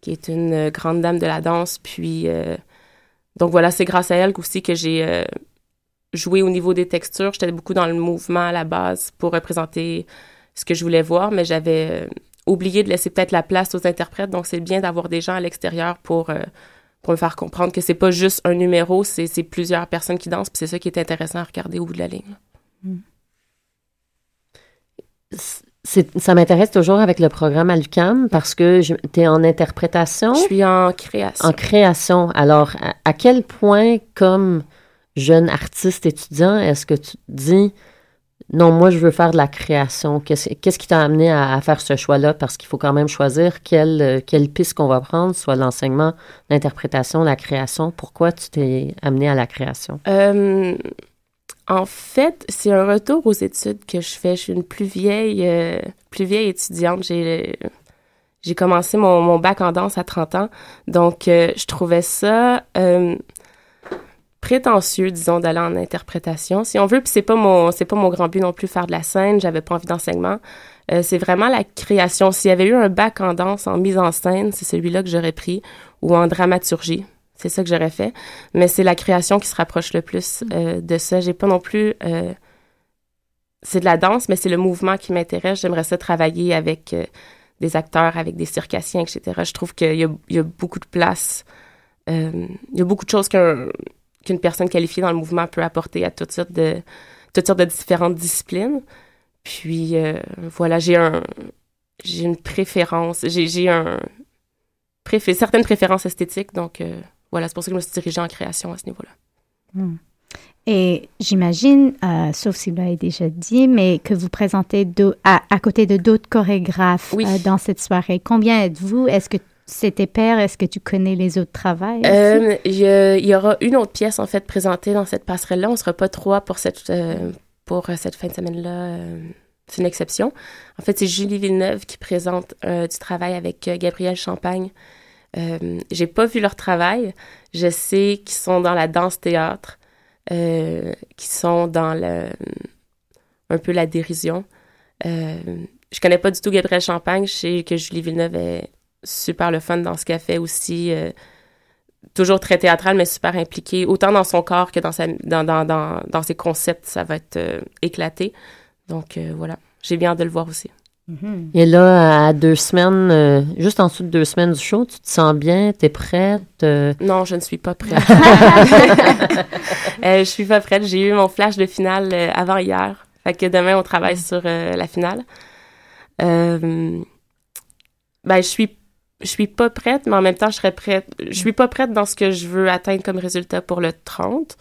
qui est une grande dame de la danse. Puis, donc voilà, c'est grâce à elle aussi que j'ai joué au niveau des textures. J'étais beaucoup dans le mouvement à la base pour représenter ce que je voulais voir, mais j'avais oublié de laisser peut-être la place aux interprètes. Donc, c'est bien d'avoir des gens à l'extérieur pour, euh, pour me faire comprendre que c'est pas juste un numéro, c'est plusieurs personnes qui dansent. Puis c'est ça qui est intéressant à regarder au bout de la ligne. Mm. Ça m'intéresse toujours avec le programme à l'UCAM parce que tu es en interprétation? Je suis en création. En création. Alors, à quel point, comme jeune artiste étudiant, est-ce que tu te dis non, moi, je veux faire de la création. Qu'est-ce qui t'a amené à, faire ce choix-là? Parce qu'il faut quand même choisir quelle, euh, quelle piste qu'on va prendre, soit l'enseignement, l'interprétation, la création. Pourquoi tu t'es amené à la création? Euh, en fait, c'est un retour aux études que je fais. Je suis une plus vieille, euh, plus vieille étudiante. J'ai, commencé mon, bac en danse à 30 ans. Donc, je trouvais ça prétentieux, disons, d'aller en interprétation, si on veut. Puis c'est pas mon, c'est pas mon grand but non plus faire de la scène. J'avais pas envie d'enseignement. Euh, c'est vraiment la création. S'il y avait eu un bac en danse, en mise en scène, c'est celui-là que j'aurais pris, ou en dramaturgie. C'est ça que j'aurais fait. Mais c'est la création qui se rapproche le plus euh, de ça. J'ai pas non plus. Euh, c'est de la danse, mais c'est le mouvement qui m'intéresse. J'aimerais ça travailler avec des acteurs, avec des circassiens, etc. Je trouve qu'il y y a beaucoup de place. il y a beaucoup de choses qu'un qu'une personne qualifiée dans le mouvement peut apporter à toutes sortes de, toutes sortes de différentes disciplines. Puis euh, voilà, j'ai un j'ai une préférence, j'ai, j'ai un préfé, certaines préférences esthétiques, donc euh, voilà, c'est pour ça que je me suis dirigée en création à ce niveau-là. Hmm. Et j'imagine, euh, sauf si vous l'avez déjà dit, mais que vous présentez à, à, côté de d'autres chorégraphes dans cette soirée. Combien êtes-vous? Est-ce que c'était père, est-ce que tu connais les autres travails? Euh, il y, aura une autre pièce, en fait, présentée dans cette passerelle-là. On ne sera pas trois pour cette, euh, pour cette fin de semaine-là. Euh, c'est une exception. En fait, c'est Julie Villeneuve qui présente du travail avec Gabriel Champagne. J'ai pas vu leur travail. Je sais qu'ils sont dans la danse-théâtre, qui sont dans le, un peu la dérision. je connais pas du tout Gabriel Champagne. Je sais que Julie Villeneuve est super le fun dans ce qu'elle fait aussi. Euh, toujours très théâtral, mais super impliqué, autant dans son corps que dans, sa, dans, dans, dans, dans ses concepts. Ça va être euh, éclaté. Donc euh, voilà, j'ai bien hâte de le voir aussi. Mm-hmm. Et là, à deux semaines, juste en dessous de deux semaines du show, tu te sens bien? Tu es prête? Non, je ne suis pas prête. [LAUGHS] [LAUGHS] je suis pas prête. J'ai eu mon flash de finale avant hier. Fait que demain, on travaille mm. sur la finale. ben, je suis je suis pas prête, mais en même temps, je serais prête. Je suis pas prête dans ce que je veux atteindre comme résultat pour le 30.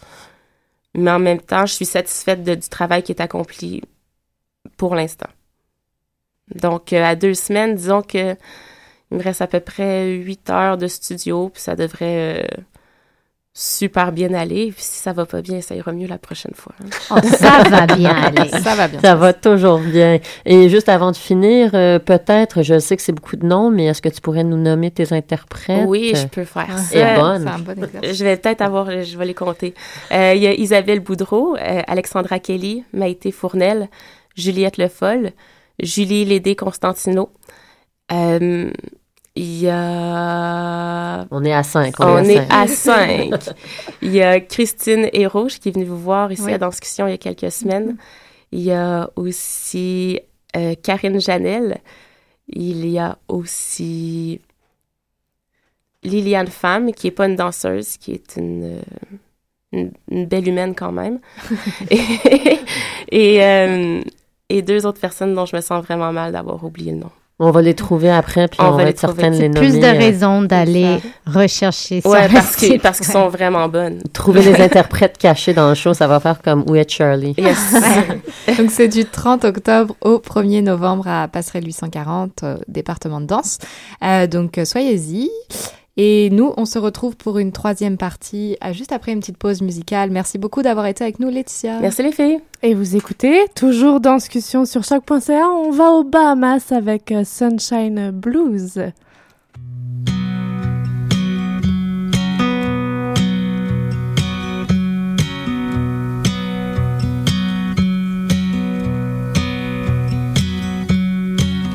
Mais en même temps, je suis satisfaite du travail qui est accompli pour l'instant. Donc, euh, à deux semaines, disons que il me reste à peu près huit heures de studio, puis ça devrait euh, super bien aller. Puis si ça va pas bien, ça ira mieux la prochaine fois. Oh, ça va bien [LAUGHS] aller. ça va bien. Ça va toujours bien. Et juste avant de finir, euh, peut-être, je sais que c'est beaucoup de noms, mais est-ce que tu pourrais nous nommer tes interprètes? Oui, je peux faire ça. C'est bonne. je vais peut-être avoir, je vais les compter. Euh, il y a Isabelle Boudreau, euh, Alexandra Kelly, Maïté Fournel, Juliette Le Foll, Julie Lédé-Constantino. Il y a... On est à cinq. On, est, à, cinq. [LAUGHS] il y a Christine Hérouge qui est venue vous voir ici à Danscussion il y a quelques semaines. Il y a aussi euh, Karine Janel. Il y a aussi Liliane Femme, qui est pas une danseuse, qui est une, euh, une, belle humaine quand même. [LAUGHS] et, et, euh, et deux autres personnes dont je me sens vraiment mal d'avoir oublié le nom. On va les trouver après, puis on, va, être certaines les nommer. Plus de raisons d'aller rechercher ça. Ouais, parce qu'ils [LAUGHS] parce qu'ils sont vraiment bonnes. Trouver les [LAUGHS] interprètes cachés dans le show, ça va faire comme Où est Charlie? Yes. [LAUGHS] Donc c'est du 30 octobre au 1er novembre à Passerelle 840, euh, département de danse. Euh, donc soyez-y. Et nous, on se retrouve pour une troisième partie, juste après une petite pause musicale. Merci beaucoup d'avoir été avec nous, Laetitia. Merci les filles. Et vous écoutez, toujours dans discussion sur choc.ca, on va aux Bahamas avec euh, Sunshine Blues.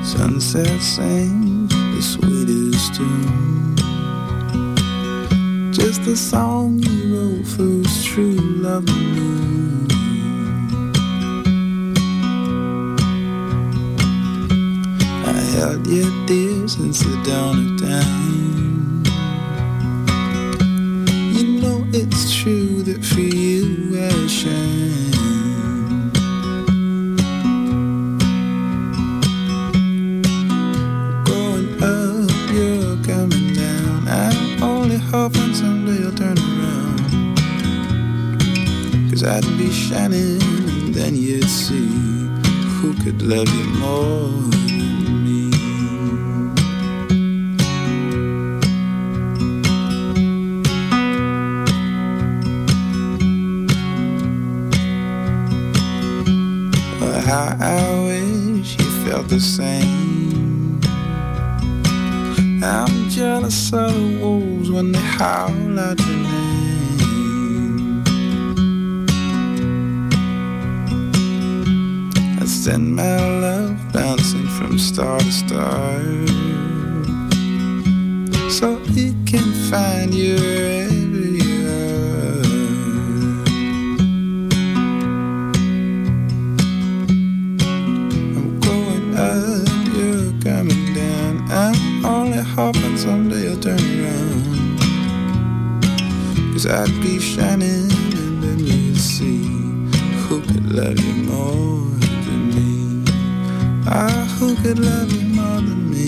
Sunset sings the sweetest tune. Just a song you wrote for his true love knew. I held your tears and sit down a time. You know it's true that for you I shine. I'd be shining and then you'd see who could love you more than me. Oh, how I wish you felt the same. I'm jealous of the wolves when they howl out your send my love bouncing from star to star, so it can find you are. I'm going up, you're coming down. I'm only hoping someday you'll turn around. Cause I'd be shining and then you'd see who could love you more. Ah, who could love you more than me?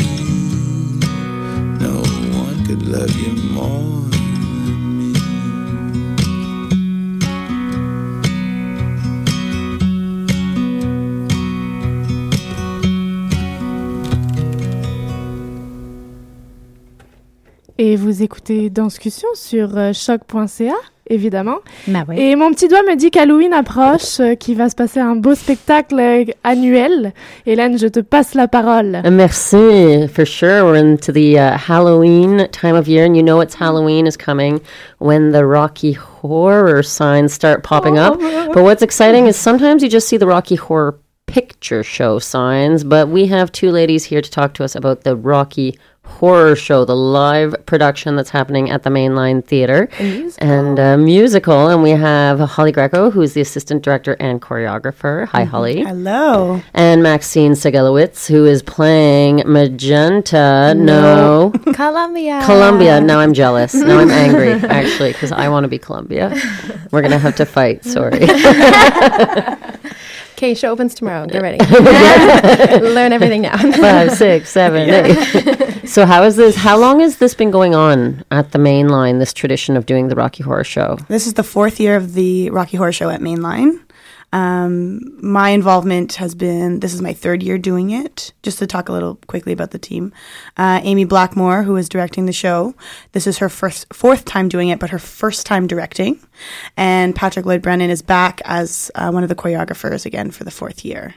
No one could love you more than me. Et vous écoutez Danscussion sur euh, choc.ca, évidemment. Bah. Et mon petit doigt me dit qu'Halloween approche, euh, qu'il va se passer un beau spectacle euh, annuel. Hélène, je te passe la parole. Merci, for sure. We're into the uh, Halloween time of year, and you know it's Halloween is coming when the Rocky Horror signs start popping up. But what's exciting is sometimes you just see the Rocky Horror Picture Show signs, but we have two ladies here to talk to us about the Rocky Horror Show, the live production that's happening at the Mainline Theater. And a musical. And we have Holly Greco, who's the assistant director and choreographer. Hi, mm-hmm. Holly. Hello. And Maxine Segelowitz, who is playing Magenta. No. Columbia. Columbia. Now I'm jealous. Now I'm angry, [LAUGHS] actually, because I want to be Columbia. We're going to have to fight. Sorry. [LAUGHS] Okay, show opens tomorrow. Get ready. [LAUGHS] Learn everything now. Five, six, seven, eight. So, how is this? How long has this been going on at the main line? This tradition of doing the Rocky Horror Show. This is the fourth year of the Rocky Horror Show at Mainline. Um, my involvement has been, this is my third year doing it. Just to talk a little quickly about the team. Uh, Amy Blackmore, who is directing the show, this is her first, fourth time doing it, but her first time directing. And Patrick Lloyd Brennan is back as uh, one of the choreographers again for the fourth year.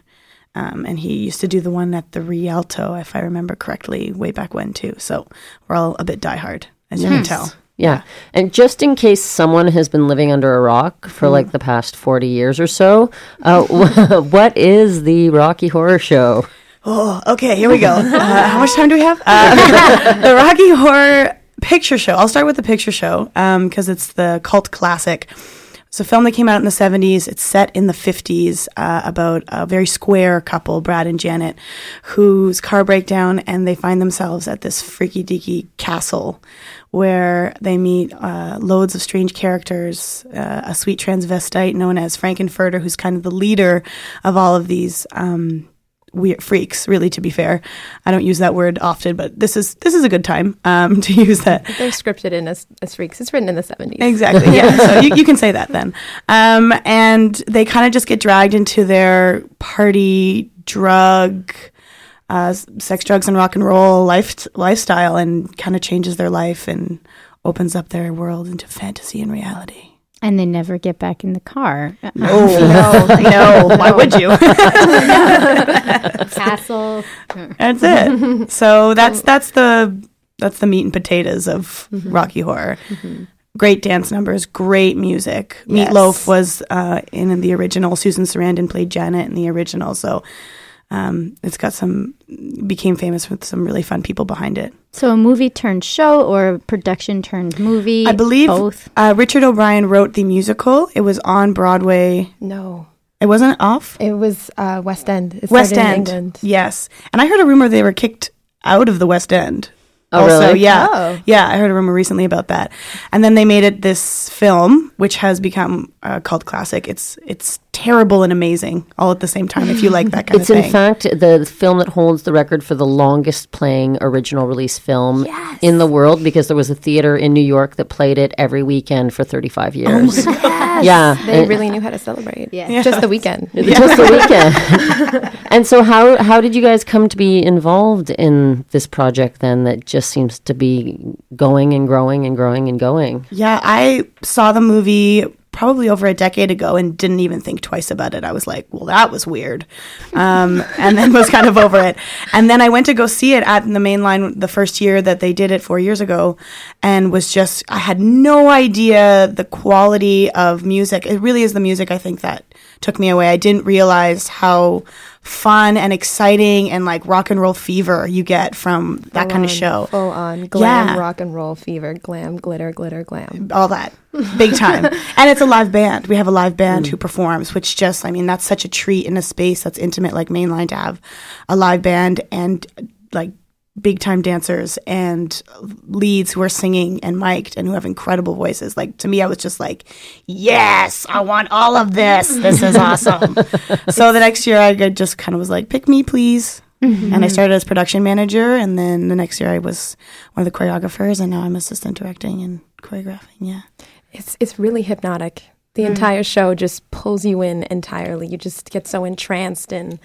Um, and he used to do the one at the Rialto, if I remember correctly, way back when too. So we're all a bit diehard, as you can tell. Yeah. And just in case someone has been living under a rock for like the past 40 years or so, uh, [LAUGHS] what is the Rocky Horror Show? Oh, okay, here we go. Uh, how much time do we have? Uh, [LAUGHS] the Rocky Horror Picture Show. I'll start with the picture show because it's the cult classic. It's a film that came out in the 70s. It's set in the 50s uh, about a very square couple, Brad and Janet, whose car break down and they find themselves at this freaky deaky castle where they meet uh, loads of strange characters, uh, a sweet transvestite known as Frankenfurter, who's kind of the leader of all of these um, weird freaks. Really, to be fair, I don't use that word often, but this is this is a good time um, [LAUGHS] to use that. They're scripted in as, as freaks. It's written in the 70s. Exactly. Yeah. [LAUGHS] so you, you can say that then. Um, and they kind of just get dragged into their party drug. Uh, sex, drugs, and rock and roll life lifestyle, and kind of changes their life and opens up their world into fantasy and reality. And they never get back in the car. No, [LAUGHS] no, no. Why would you? [LAUGHS] Castle. That's it. [LAUGHS] So that's that's the that's the meat and potatoes of Rocky Horror. Great dance numbers, great music. Yes. Meatloaf was uh, in the original. Susan Sarandon played Janet in the original. So um, it's got some became famous with some really fun people behind it. So a movie turned show or a production turned movie? I believe both. Uh, Richard O'Brien wrote the musical. It was on Broadway. No. It wasn't off. It was uh, West End. It West started in End. England. Yes. And I heard a rumor they were kicked out of the West End. Oh, also, really? yeah. Oh. Yeah, I heard a rumor recently about that. And then they made it this film, which has become a cult classic. It's it's terrible and amazing all at the same time if you like that kind It's of thing. It's in fact the film that holds the record for the longest playing original release film in the world because there was a theater in New York that played it every weekend for 35 years. Yeah. They and- really knew how to celebrate. Yeah. Just the weekend. [LAUGHS] just the weekend. [LAUGHS] and so how how did you guys come to be involved in this project then that just seems to be going and growing and growing and going? Yeah, I saw the movie probably over a decade ago and didn't even think twice about it. I was like, well, that was weird. Um, and then was kind of over it. And then I went to go see it at the main line the first year that they did it four years ago and was just, I had no idea the quality of music. It really is the music, I think, that took me away. I didn't realize how fun and exciting and like rock and roll fever you get from that kind of show. Full on glam, Yeah. rock and roll fever, glam, glitter, glitter, glam. all that big time [LAUGHS] and it's a live band we have a live band who mm. performs which just i mean that's such a treat in a space that's intimate like mainline to have a live band and like big time dancers and leads who are singing and mic'd and who have incredible voices like to me i was just like yes i want all of this this is [LAUGHS] awesome so the next year i just kind of was like pick me please mm-hmm. and I started as production manager, and then the next year I was one of the choreographers, and now I'm assistant directing and choreographing. Yeah. It's it's really hypnotic. The mm-hmm. entire show just pulls you in entirely. You just get so entranced in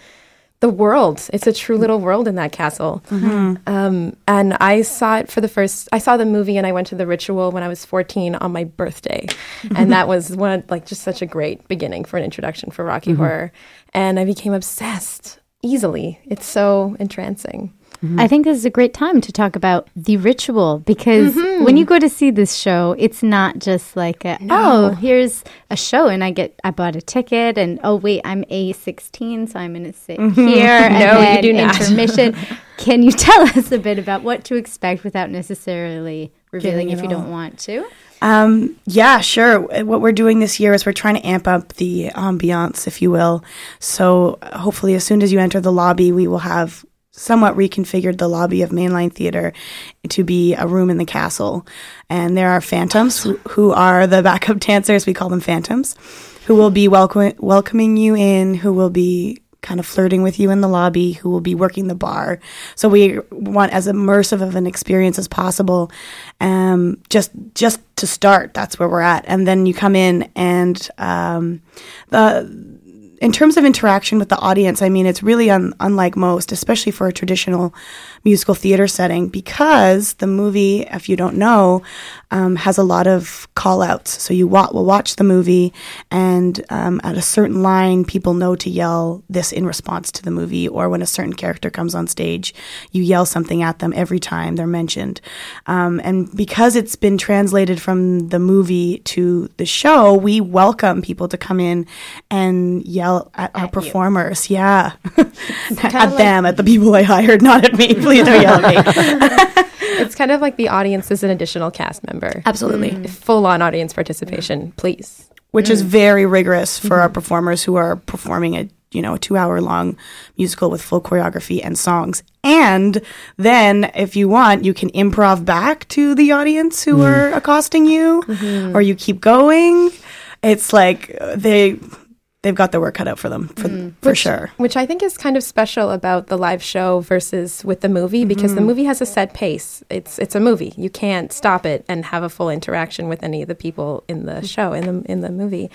the world. It's a true little world in that castle. Mm-hmm. Um, and I saw it for the first. I saw the movie, and I went to the ritual when I was 14 on my birthday, mm-hmm. and that was one like just such a great beginning for an introduction for Rocky mm-hmm. Horror. And I became obsessed easily. It's so entrancing. I think this is a great time to talk about the ritual because when you go to see this show, it's not just like a, oh, here's a show and I get I bought a ticket and oh wait, I'm A sixteen, so I'm gonna sit here [LAUGHS] and No, you do not. intermission. [LAUGHS] Can you tell us a bit about what to expect without necessarily revealing if you don't want to? Um, yeah, sure. What we're doing this year is we're trying to amp up the ambiance, if you will. So hopefully, as soon as you enter the lobby, we will have somewhat reconfigured the lobby of Mainline Theater to be a room in the castle. And there are phantoms who, who are the backup [LAUGHS] dancers. We call them phantoms, who will be welcome, welcoming you in, who will be kind of flirting with you in the lobby, who will be working the bar. So we want as immersive of an experience as possible. Um, just just to start, that's where we're at, and then you come in and um, the in terms of interaction with the audience, I mean, it's really un- unlike most, especially for a traditional musical theater setting, because the movie, if you don't know, um, has a lot of call outs. So you wa- will watch the movie, and um, at a certain line, people know to yell this in response to the movie, or when a certain character comes on stage, you yell something at them every time they're mentioned. Um, and because it's been translated from the movie to the show, we welcome people to come in and yell at, our performers. Yeah. [LAUGHS] at them, at the people I hired, not at me. Please [LAUGHS] don't yell at me. It's kind of like the audience is an additional cast member. Absolutely. Full on audience participation, please. which is Mm. very rigorous for our Mhm. performers who are performing a you know a two hour long musical with full choreography and songs. And then, if you want, you can improv back to the audience who Mm. are accosting you, Mhm. or you keep going. It's like uh, they they've got their work cut out for them for, for Which- sure. Which I think is kind of special about the live show versus with the movie because the Mhm. movie has a set pace. It's it's a movie. You can't stop it and have a full interaction with any of the people in the show in the in the movie.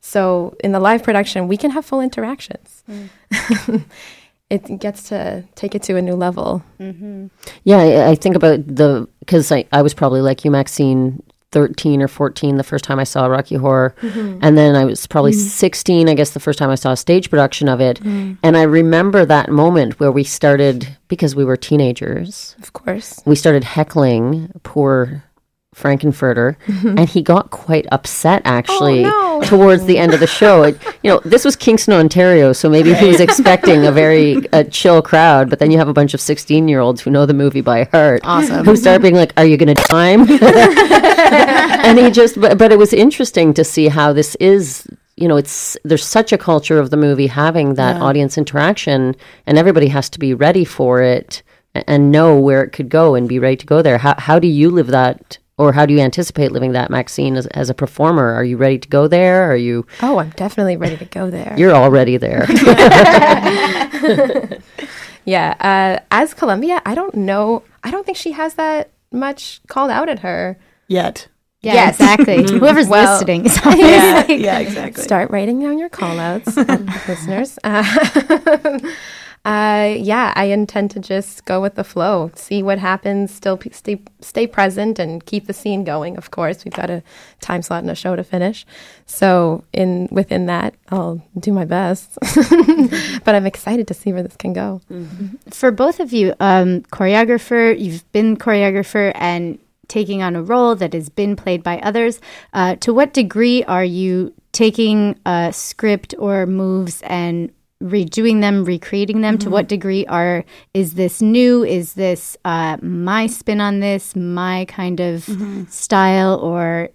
So in the live production, we can have full interactions. [LAUGHS] it gets to take it to a new level. Mm-hmm. Yeah, I, I think about the because I, I was probably like you, Maxine, thirteen or fourteen the first time I saw Rocky Horror, Mhm. and then I was probably Mhm. sixteen, I guess, the first time I saw a stage production of it, Mhm. and I remember that moment where we started because we were teenagers. Of course, we started heckling poor Frankenfurter, Mhm. and he got quite upset actually Oh, no. towards the end of the show. It, you know, this was Kingston, Ontario, so maybe he was expecting a very uh, [LAUGHS] chill crowd, but then you have a bunch of 16 year olds who know the movie by heart. Awesome. Who start being like, Are you going to time? [LAUGHS] and he just, but, but it was interesting to see how this is. You know, it's there's such a culture of the movie having that Yeah. audience interaction, and everybody has to be ready for it and know where it could go and be ready to go there. How how do you live that, or how do you anticipate living that, Maxine, as, as a performer? Are you ready to go there? Are you? Oh, I'm definitely ready to go there. You're already there. [LAUGHS] yeah. Uh, as Columbia, I don't know. I don't think she has that much called out at her Yet. Yeah, Yes. exactly. Whoever's Well, listening is [LAUGHS] Yeah, always- [LAUGHS] yeah, exactly. Start writing down your call outs, listeners. Uh, uh, yeah, I intend to just go with the flow, see what happens, still stay, stay present and keep the scene going. Of course, we've got a time slot and a show to finish. So in within that, I'll do my best. [LAUGHS] but I'm excited to see where this can go. For both of you, um, choreographer, you've been choreographer and taking on a role that has been played by others. Uh, to what degree are you taking a script or moves and redoing them, recreating them? To what degree are is this new? Is this uh, my spin on this? My kind of style or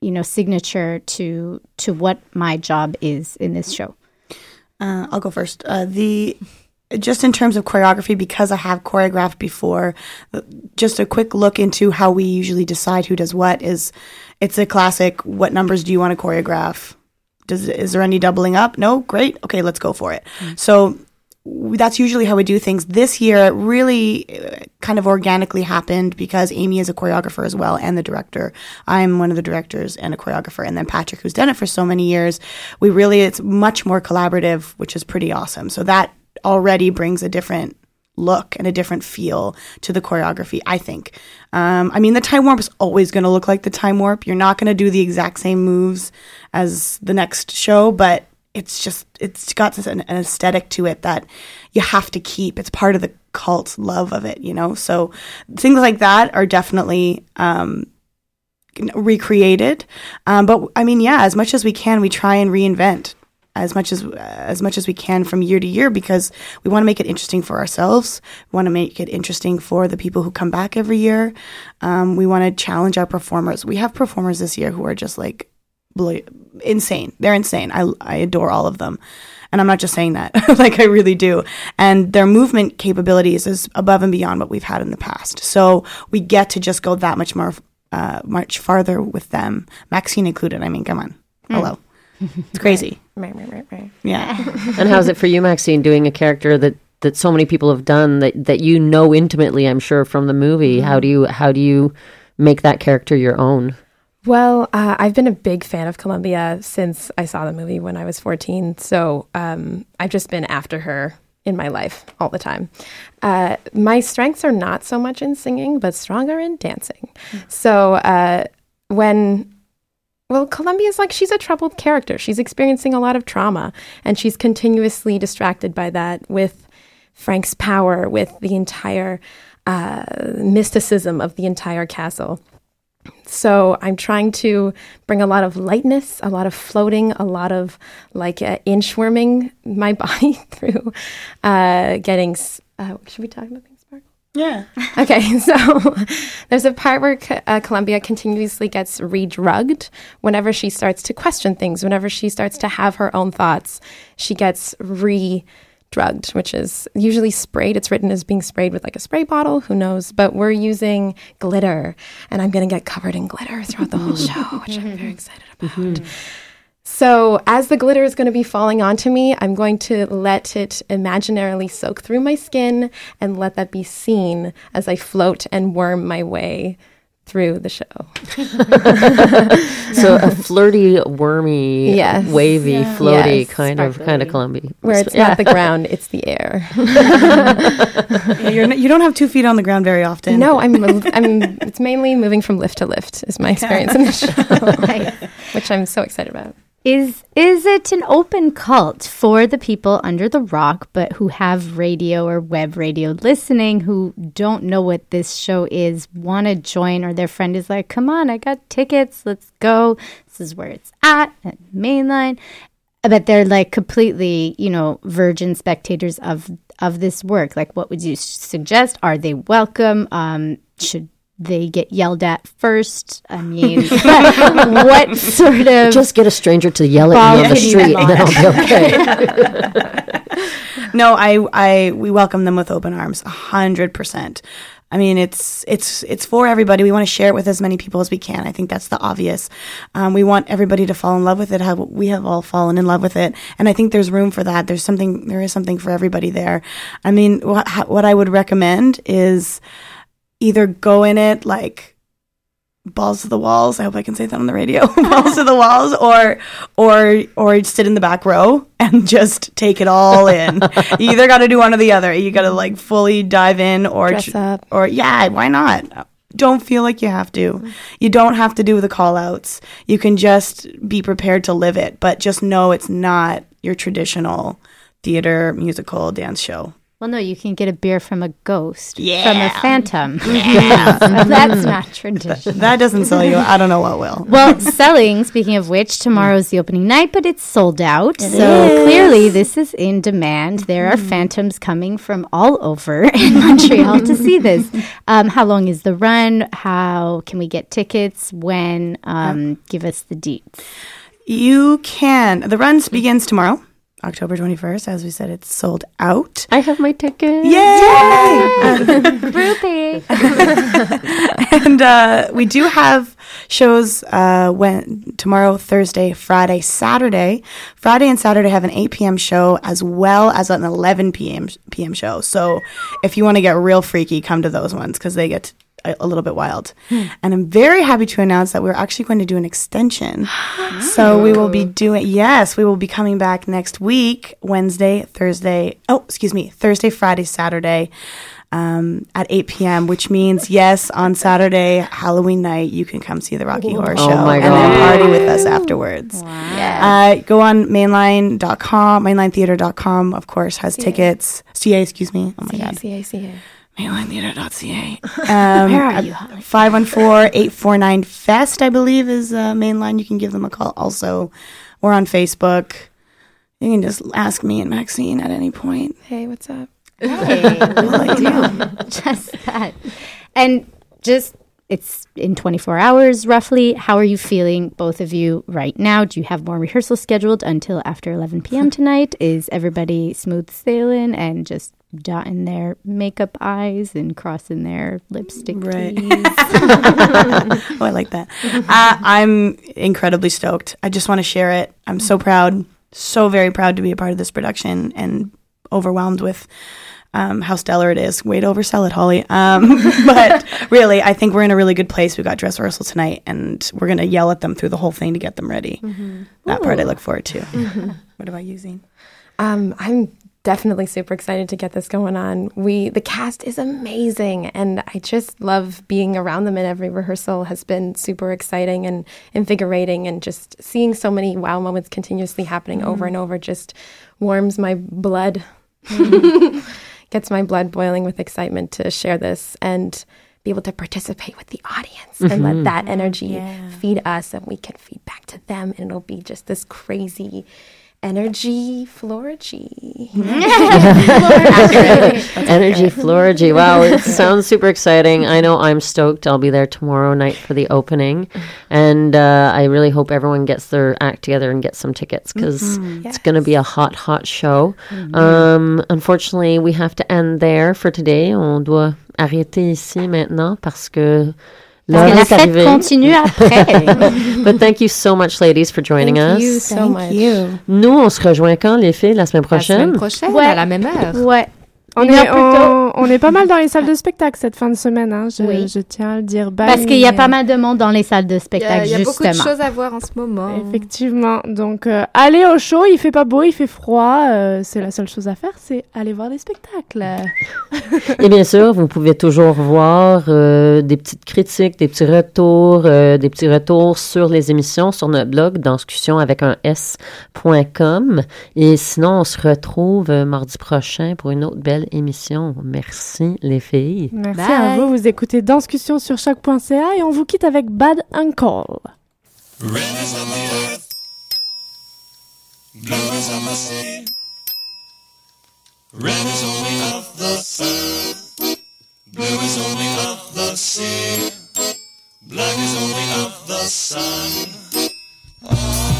you know signature to to what my job is in this show? Uh, I'll go first. Uh, the just in terms of choreography, because I have choreographed before, uh, just a quick look into how we usually decide who does what is. It's a classic. What numbers do you want to choreograph? Does is there any doubling up? No, great. Okay, let's go for it. So that's usually how we do things. This year, it really uh, kind of organically happened because Amy is a choreographer as well and the director. I'm one of the directors and a choreographer, and then Patrick, who's done it for so many years. We really, it's much more collaborative, which is pretty awesome. So that already brings a different look and a different feel to the choreography, I think. Um, I mean, the time warp is always going to look like the time warp. You're not going to do the exact same moves as the next show, but it's just, it's got an, an aesthetic to it that you have to keep. It's part of the cult love of it, you know? So things like that are definitely, um, recreated. Um, but I mean, yeah, as much as we can, we try and reinvent as much as as much as we can from year to year because we want to make it interesting for ourselves. We want to make it interesting for the people who come back every year. Um, we want to challenge our performers. We have performers this year who are just like insane. They're insane. I I adore all of them. And I'm not just saying that, [LAUGHS] like I really do. And their movement capabilities is above and beyond what we've had in the past. So we get to just go that much more, uh, much farther with them, Maxine included. I mean, come on, hello, it's crazy. Right, right, right, right. Yeah. and how's it for you, Maxine, doing a character that that so many people have done that that you know intimately? I'm sure from the movie. How do you how do you make that character your own? Well, uh, I've been a big fan of Columbia since I saw the movie when I was 14. So um, I've just been after her in my life all the time. Uh, my strengths are not so much in singing, but stronger in dancing. So uh, when well, Columbia's like she's a troubled character. She's experiencing a lot of trauma, and she's continuously distracted by that with Frank's power, with the entire uh, mysticism of the entire castle. So I'm trying to bring a lot of lightness, a lot of floating, a lot of like uh, inchworming my [LAUGHS] body through uh, getting. Uh, should we talk about? Yeah. Okay, [LAUGHS] so there's a part where uh, Columbia continuously gets re-drugged whenever she starts to question things, whenever she starts to have her own thoughts, she gets re-drugged, which is usually sprayed. It's written as being sprayed with like a spray bottle, who knows? But we're using glitter, and I'm going to get covered in glitter throughout the whole [LAUGHS] show, which I'm very excited about. So, as the glitter is going to be falling onto me, I'm going to let it imaginarily soak through my skin and let that be seen as I float and worm my way through the show. [LAUGHS] So a flirty, wormy, Yes. wavy, Yeah. floaty Yes, kind of kind of Columbia. Where it's Yeah. not the [LAUGHS] ground, it's the air. [LAUGHS] Yeah, you're not, you don't have two feet on the ground very often. No, I'm, I'm. It's mainly moving from lift to lift is my experience in the show, which I'm so excited about. Is is it an open cult for the people under the rock but who have radio or web radio listening who don't know what this show is, want to join or their friend is like, "Come on, I got tickets. Let's go. This is where it's at at Mainline." But they're like completely, you know, virgin spectators of of this work. Like what would you suggest? Are they welcome? Um should they get yelled at first? I mean, [LAUGHS] what sort of Just get a stranger to yell at you on the street, and then I'll be okay. no, I, I, we welcome them with open arms, a hundred percent. I mean, it's it's it's for everybody. We want to share it with as many people as we can. I think that's the obvious. Um, we want everybody to fall in love with it. How we have all fallen in love with it, and I think there's room for that. There's something. There is something for everybody there. I mean, what what I would recommend is either go in it like balls to the walls. I hope I can say that on the radio. [LAUGHS] balls to the walls, or or or sit in the back row and [LAUGHS] just take it all in. you either got to do one or the other. You got to like fully dive in, or Dress up. or yeah, why not? Don't feel like you have to. Mm-hmm. You don't have to do the call outs. You can just be prepared to live it, but just know it's not your traditional theater, musical, dance show. Well, no, you can get a beer from a ghost, Yeah. from a phantom. [LAUGHS] Yeah. That's not tradition. That doesn't sell you. I don't know what will. [LAUGHS] Well, [LAUGHS] selling, speaking of which, tomorrow's the opening night, but it's sold out. It so is. clearly, this is in demand. There are phantoms coming from all over in Montreal to see this. Um, how long is the run? How can we get tickets? When? Um, give us the deets. You can. The run begins tomorrow, October 21st. As we said, it's sold out. I have my ticket. Yay! [LAUGHS] Groupie. [LAUGHS] and uh, we do have shows uh, when tomorrow, Thursday, Friday, Saturday. Friday and Saturday have an 8 p.m. show as well as an 11 p.m. p.m. show. So if you want to get real freaky, come to those ones because they get a, a little bit wild. And I'm very happy to announce that we're actually going to do an extension. [GASPS] so we will be doing yes, we will be coming back next week, Wednesday, Thursday. Oh, excuse me, Thursday, Friday, Saturday um, at 8 p.m., which means, yes, on Saturday, Halloween night, you can come see the Rocky Horror Oh Show my and then party with us afterwards. Uh, go on mainline.com, mainlinetheater.com, of course, has tickets. CA, excuse me. Oh my God. CACA. Mainlinetheater.ca. Um, Where are you, 514-849-FEST, I believe, is uh, mainline. You can give them a call also. We're on Facebook. You can just ask me and Maxine at any point. Hey, what's up? Hey, what do Just that. And just, it's in 24 hours roughly. How are you feeling, both of you, right now? Do you have more rehearsal scheduled until after 11 p.m. tonight? Is everybody smooth sailing and just dotting their makeup eyes and crossing their lipstick Right. T's? [LAUGHS] oh, I like that. [LAUGHS] Uh, I'm incredibly stoked. I just want to share it. I'm so proud, so very proud to be a part of this production and overwhelmed with um, how stellar it is. Way to oversell it, Holly. Um, [LAUGHS] but really, I think we're in a really good place. We got dress rehearsal tonight, and we're going to yell at them through the whole thing to get them ready. That part I look forward to. What about you, Zine? Um, I'm definitely super excited to get this going on. We the cast is amazing and I just love being around them and every rehearsal has been super exciting and invigorating and just seeing so many wow moments continuously happening over mm. and over just warms my blood. Mm. [LAUGHS] Gets my blood boiling with excitement to share this and be able to participate with the audience and let mm-hmm. that energy feed us and we can feed back to them and it'll be just this crazy energy florgy. [LAUGHS] Energy Florgy. Wow, it [LAUGHS] sounds super exciting. I know I'm stoked. I'll be there tomorrow night for the opening. And uh, I really hope everyone gets their act together and gets some tickets because it's going to be a hot, hot show. Um, unfortunately, we have to end there for today. On doit arrêter ici maintenant parce que Parce que la fête arrivée. continue après. [LAUGHS] But thank you so much, ladies, for joining Thank us. you so Thank much. you. Nous, on se rejoint quand, les filles, la semaine La prochaine? semaine prochaine, Ouais. à la même heure. ouais. On est, on, [LAUGHS] on est pas mal dans les salles de spectacle cette fin de semaine, hein, je, Oui. je tiens à le dire. Parce qu'il y a pas mal de monde dans les salles de Il y a, spectacle, il y a beaucoup de choses à voir en ce moment. Effectivement. Donc, euh, allez au show, il fait pas beau, il fait froid. euh, c'est la seule chose à faire, c'est aller voir des spectacles. Et bien sûr, vous pouvez toujours voir euh, des petites critiques, des petits retours, euh, des petits retours sur les émissions sur notre blog discussion avec un s.com. Et sinon, on se retrouve euh, mardi prochain pour une autre belle émission. Merci les filles. Merci Bye. à vous. Vous écoutez Danscussion sur choc.ca et on vous quitte avec Bad Uncle. Red is on the earth, blue is on the sea. Red is only of the sun, blue is only of the sea. Black is only of the sun. down,